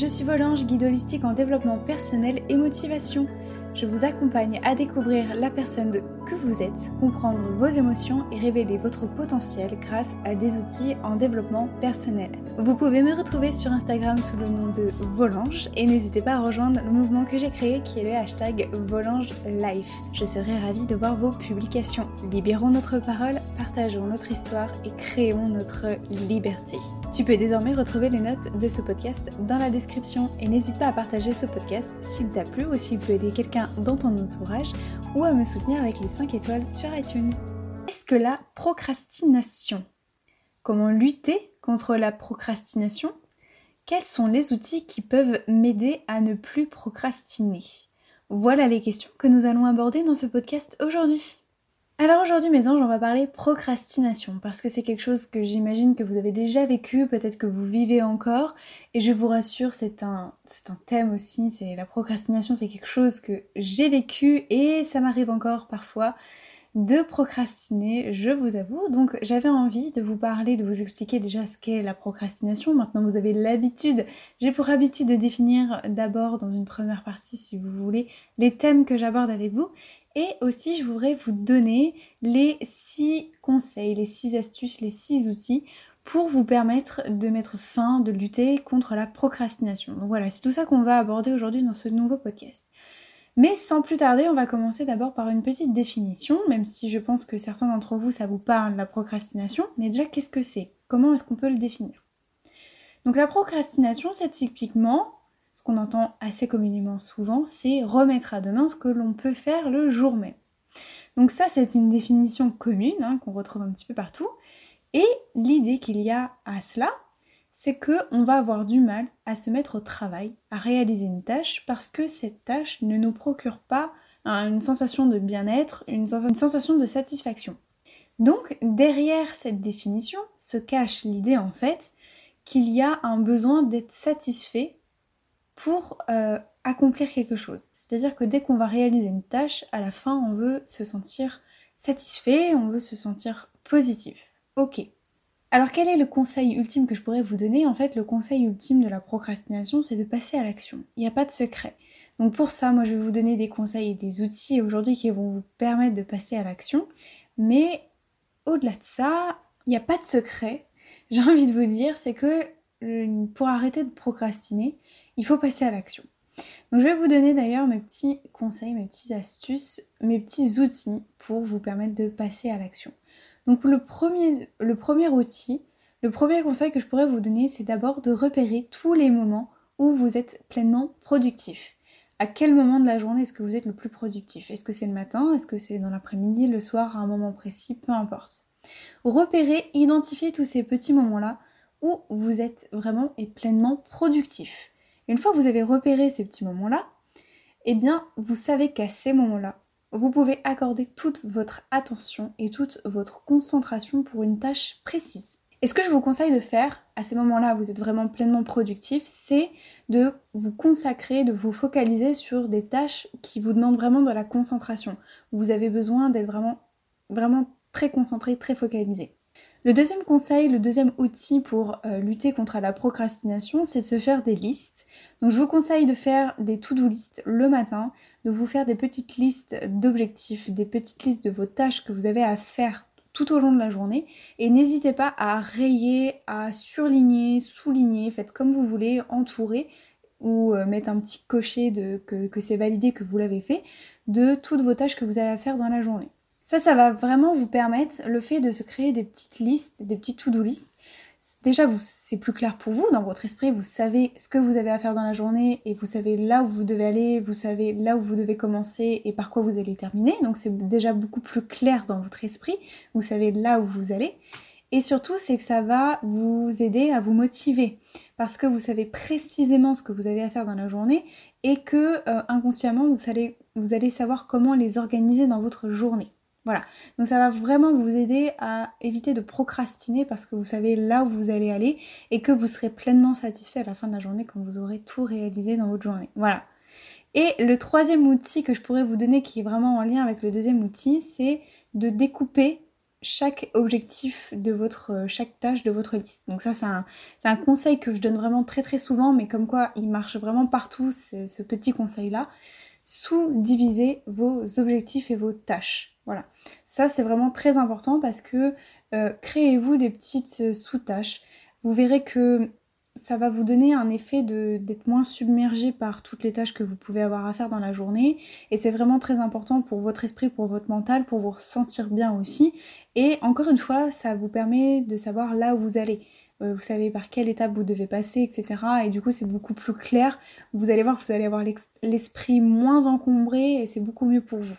je suis Volange, guide holistique en développement personnel et motivation. Je vous accompagne à découvrir la personne que vous êtes, comprendre vos émotions et révéler votre potentiel grâce à des outils en développement personnel. Vous pouvez me retrouver sur Instagram sous le nom de Volange et n'hésitez pas à rejoindre le mouvement que j'ai créé qui est le hashtag Volange Life. Je serai ravie de voir vos publications. Libérons notre parole, partageons notre histoire et créons notre liberté. Tu peux désormais retrouver les notes de ce podcast dans la description et n'hésite pas à partager ce podcast s'il t'a plu ou s'il peut aider quelqu'un dans ton entourage ou à me soutenir avec les 5 étoiles sur iTunes. Est-ce que la procrastination Comment lutter contre la procrastination Quels sont les outils qui peuvent m'aider à ne plus procrastiner? Voilà les questions que nous allons aborder dans ce podcast aujourd'hui. Alors aujourd'hui mes anges, on va parler procrastination parce que c'est quelque chose que j'imagine que vous avez déjà vécu, peut-être que vous vivez encore et je vous rassure, c'est un, c'est un thème aussi, c'est la procrastination, c'est quelque chose que j'ai vécu et ça m'arrive encore parfois de procrastiner, je vous avoue. Donc j'avais envie de vous parler, de vous expliquer déjà ce qu'est la procrastination. Maintenant vous avez l'habitude, j'ai pour habitude de définir d'abord dans une première partie si vous voulez les thèmes que j'aborde avec vous et aussi, je voudrais vous donner les 6 conseils, les 6 astuces, les 6 outils pour vous permettre de mettre fin, de lutter contre la procrastination. Donc voilà, c'est tout ça qu'on va aborder aujourd'hui dans ce nouveau podcast. Mais sans plus tarder, on va commencer d'abord par une petite définition, même si je pense que certains d'entre vous, ça vous parle, la procrastination. Mais déjà, qu'est-ce que c'est? Comment est-ce qu'on peut le définir? Donc la procrastination, c'est typiquement ce qu'on entend assez communément souvent, c'est remettre à demain ce que l'on peut faire le jour même. Donc ça, c'est une définition commune hein, qu'on retrouve un petit peu partout. Et l'idée qu'il y a à cela, c'est que on va avoir du mal à se mettre au travail, à réaliser une tâche, parce que cette tâche ne nous procure pas une sensation de bien-être, une, une sensation de satisfaction. Donc derrière cette définition se cache l'idée en fait qu'il y a un besoin d'être satisfait pour euh, accomplir quelque chose. C'est-à-dire que dès qu'on va réaliser une tâche, à la fin, on veut se sentir satisfait, on veut se sentir positif. Ok. Alors quel est le conseil ultime que je pourrais vous donner? En fait, le conseil ultime de la procrastination, c'est de passer à l'action. Il n'y a pas de secret. Donc pour ça, moi, je vais vous donner des conseils et des outils aujourd'hui qui vont vous permettre de passer à l'action. Mais au-delà de ça, il n'y a pas de secret. J'ai envie de vous dire, c'est que pour arrêter de procrastiner, il faut passer à l'action. Donc je vais vous donner d'ailleurs mes petits conseils, mes petites astuces, mes petits outils pour vous permettre de passer à l'action. Donc le premier, le premier outil, le premier conseil que je pourrais vous donner, c'est d'abord de repérer tous les moments où vous êtes pleinement productif. À quel moment de la journée est-ce que vous êtes le plus productif? Est-ce que c'est le matin? Est-ce que c'est dans l'après-midi, le soir, à un moment précis? Peu importe. Repérez, identifiez tous ces petits moments-là où vous êtes vraiment et pleinement productif. Une fois que vous avez repéré ces petits moments-là, eh bien, vous savez qu'à ces moments-là, vous pouvez accorder toute votre attention et toute votre concentration pour une tâche précise. Et ce que je vous conseille de faire à ces moments-là, vous êtes vraiment pleinement productif, c'est de vous consacrer, de vous focaliser sur des tâches qui vous demandent vraiment de la concentration. Vous avez besoin d'être vraiment très concentré, très focalisé. Le deuxième conseil, le deuxième outil pour euh, lutter contre la procrastination, c'est de se faire des listes. Donc je vous conseille de faire des to-do listes le matin, de vous faire des petites listes d'objectifs, des petites listes de vos tâches que vous avez à faire tout au long de la journée. Et n'hésitez pas à rayer, à surligner, souligner, faites comme vous voulez, entourer ou euh, mettre un petit cocher que, que c'est validé que vous l'avez fait de toutes vos tâches que vous avez à faire dans la journée. Ça, ça va vraiment vous permettre le fait de se créer des petites listes, des petites to-do listes. Déjà, c'est plus clair pour vous, dans votre esprit, vous savez ce que vous avez à faire dans la journée et vous savez là où vous devez aller, vous savez là où vous devez commencer et par quoi vous allez terminer. Donc c'est déjà beaucoup plus clair dans votre esprit, vous savez là où vous allez. Et surtout, c'est que ça va vous aider à vous motiver parce que vous savez précisément ce que vous avez à faire dans la journée et que euh, inconsciemment, vous allez, vous allez savoir comment les organiser dans votre journée. Voilà, donc ça va vraiment vous aider à éviter de procrastiner parce que vous savez là où vous allez aller et que vous serez pleinement satisfait à la fin de la journée quand vous aurez tout réalisé dans votre journée. Voilà. Et le troisième outil que je pourrais vous donner qui est vraiment en lien avec le deuxième outil, c'est de découper chaque objectif de votre, chaque tâche de votre liste. Donc ça, c'est un, conseil que je donne vraiment très très souvent, mais comme quoi il marche vraiment partout, ce petit conseil-là. Sous-diviser vos objectifs et vos tâches. Voilà. Ça, c'est vraiment très important parce que euh, créez-vous des petites euh, sous-tâches. Vous verrez que ça va vous donner un effet d'être moins submergé par toutes les tâches que vous pouvez avoir à faire dans la journée. Et c'est vraiment très important pour votre esprit, pour votre mental, pour vous sentir bien aussi. Et encore une fois, ça vous permet de savoir là où vous allez. Euh, vous savez par quelle étape vous devez passer, etc. Et du coup, c'est beaucoup plus clair. Vous allez voir vous allez avoir l'esprit moins encombré et c'est beaucoup mieux pour vous.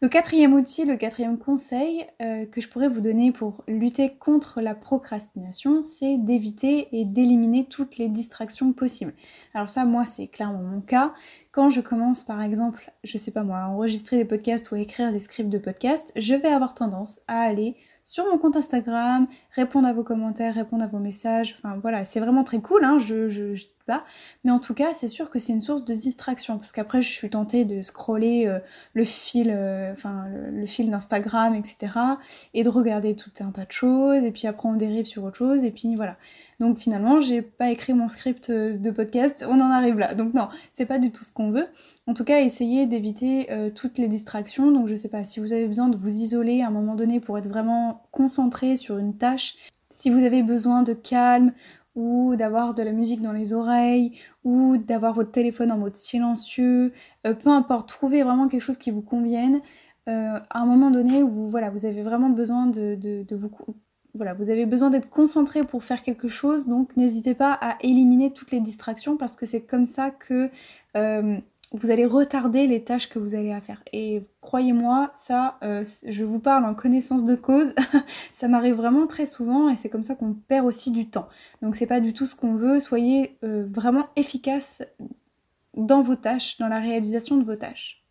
Le quatrième outil, le quatrième conseil euh, que je pourrais vous donner pour lutter contre la procrastination, c'est d'éviter et d'éliminer toutes les distractions possibles. Alors ça, moi, c'est clairement mon cas. Quand je commence, par exemple, je sais pas moi, à enregistrer des podcasts ou à écrire des scripts de podcasts, je vais avoir tendance à aller sur mon compte Instagram, répondre à vos commentaires, répondre à vos messages. Enfin voilà, c'est vraiment très cool, hein, je, je, dis pas. Mais en tout cas, c'est sûr que c'est une source de distraction parce qu'après, je suis tentée de scroller euh, le fil, euh, le, fil d'Instagram, etc. Et de regarder tout un tas de choses. Et puis après, on dérive sur autre chose. Et puis voilà. Donc finalement, j'ai pas écrit mon script euh, de podcast, on en arrive là. Donc non, c'est pas du tout ce qu'on veut. En tout cas, essayez d'éviter euh, toutes les distractions. Donc je sais pas, si vous avez besoin de vous isoler à un moment donné pour être vraiment concentré sur une tâche, si vous avez besoin de calme ou d'avoir de la musique dans les oreilles, ou d'avoir votre téléphone en mode silencieux, euh, peu importe, trouvez vraiment quelque chose qui vous convienne. à un moment donné où vous, voilà, vous avez vraiment besoin de, de vous voilà, vous avez besoin d'être concentré pour faire quelque chose, donc n'hésitez pas à éliminer toutes les distractions parce que c'est comme ça que euh, vous allez retarder les tâches que vous allez à faire. Et croyez-moi, ça, euh, je vous parle en connaissance de cause, ça m'arrive vraiment très souvent et c'est comme ça qu'on perd aussi du temps. Donc c'est pas du tout ce qu'on veut, soyez euh, vraiment efficace dans vos tâches, dans la réalisation de vos tâches.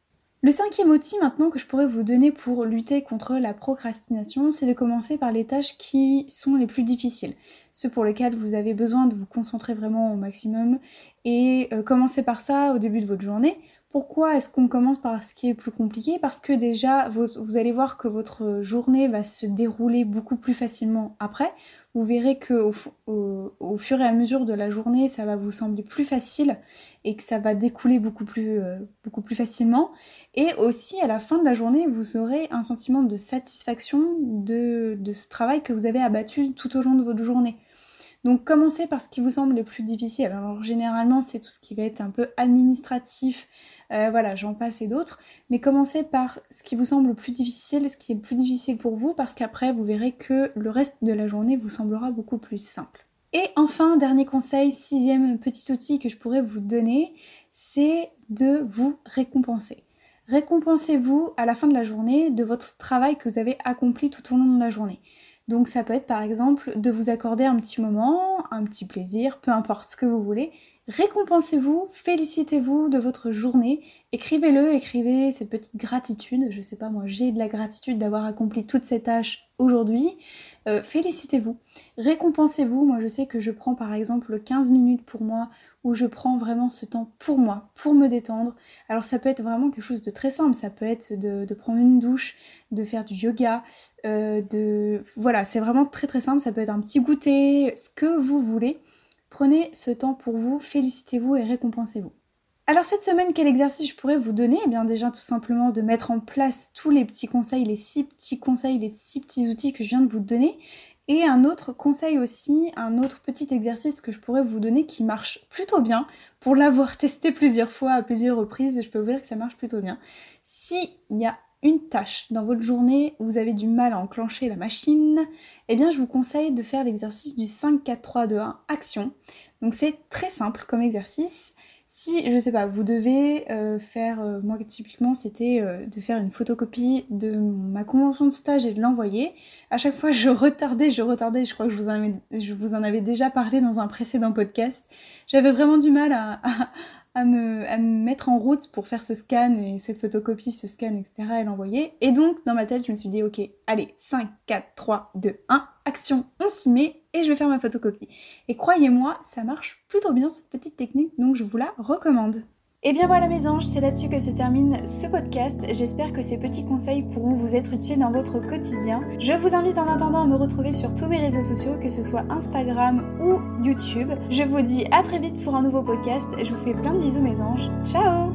Le cinquième outil maintenant que je pourrais vous donner pour lutter contre la procrastination, c'est de commencer par les tâches qui sont les plus difficiles, ceux pour lesquels vous avez besoin de vous concentrer vraiment au maximum, et euh, commencer par ça au début de votre journée. Pourquoi est-ce qu'on commence par ce qui est plus compliqué? Parce que déjà, vous, allez voir que votre journée va se dérouler beaucoup plus facilement après vous verrez que au, fur et à mesure de la journée, ça va vous sembler plus facile et que ça va découler beaucoup plus, euh, facilement. Et aussi, à la fin de la journée, vous aurez un sentiment de satisfaction de ce travail que vous avez abattu tout au long de votre journée. Donc commencez par ce qui vous semble le plus difficile. Alors généralement c'est tout ce qui va être un peu administratif, euh, voilà, j'en passe et d'autres. Mais commencez par ce qui vous semble le plus difficile, ce qui est le plus difficile pour vous, parce qu'après, vous verrez que le reste de la journée vous semblera beaucoup plus simple. Et enfin, dernier conseil, sixième petit outil que je pourrais vous donner, c'est de vous récompenser. Récompensez-vous à la fin de la journée de votre travail que vous avez accompli tout au long de la journée. Donc ça peut être par exemple de vous accorder un petit moment, un petit plaisir, peu importe ce que vous voulez, Récompensez-vous, félicitez-vous de votre journée, écrivez-le, écrivez cette petite gratitude. Je sais pas, moi j'ai de la gratitude d'avoir accompli toutes ces tâches aujourd'hui. Euh, félicitez-vous, récompensez-vous. Moi je sais que je prends par exemple 15 minutes pour moi où je prends vraiment ce temps pour moi, pour me détendre. Alors ça peut être vraiment quelque chose de très simple, ça peut être de, prendre une douche, de faire du yoga, euh, de... Voilà, c'est vraiment très très simple, ça peut être un petit goûter, ce que vous voulez. Prenez ce temps pour vous, félicitez-vous et récompensez-vous. Alors cette semaine, quel exercice je pourrais vous donner? Eh bien déjà tout simplement de mettre en place tous les petits conseils, les six petits conseils, les six petits outils que je viens de vous donner. Et un autre conseil aussi, un autre petit exercice que je pourrais vous donner qui marche plutôt bien. Pour l'avoir testé plusieurs fois à plusieurs reprises, je peux vous dire que ça marche plutôt bien. S'il y a une tâche dans votre journée où vous avez du mal à enclencher la machine, eh bien je vous conseille de faire l'exercice du 5, 4, 3, 2, 1, action. Donc c'est très simple comme exercice. Si, je sais pas, vous devez euh, faire, euh, moi typiquement c'était euh, de faire une photocopie de ma convention de stage et de l'envoyer. À chaque fois je retardais, je retardais, je crois que je vous en avais, je vous en avais déjà parlé dans un précédent podcast. J'avais vraiment du mal à, à me, mettre en route pour faire ce scan et cette photocopie, ce scan, etc. et l'envoyer. Et donc, dans ma tête, je me suis dit, ok, allez, 5, 4, 3, 2, 1, action, on s'y met et je vais faire ma photocopie. Et croyez-moi, ça marche plutôt bien cette petite technique, donc je vous la recommande. Et bien voilà mes anges, c'est là-dessus que se termine ce podcast. J'espère que ces petits conseils pourront vous être utiles dans votre quotidien. Je vous invite en attendant à me retrouver sur tous mes réseaux sociaux, que ce soit Instagram ou YouTube. Je vous dis à très vite pour un nouveau podcast. Je vous fais plein de bisous mes anges. Ciao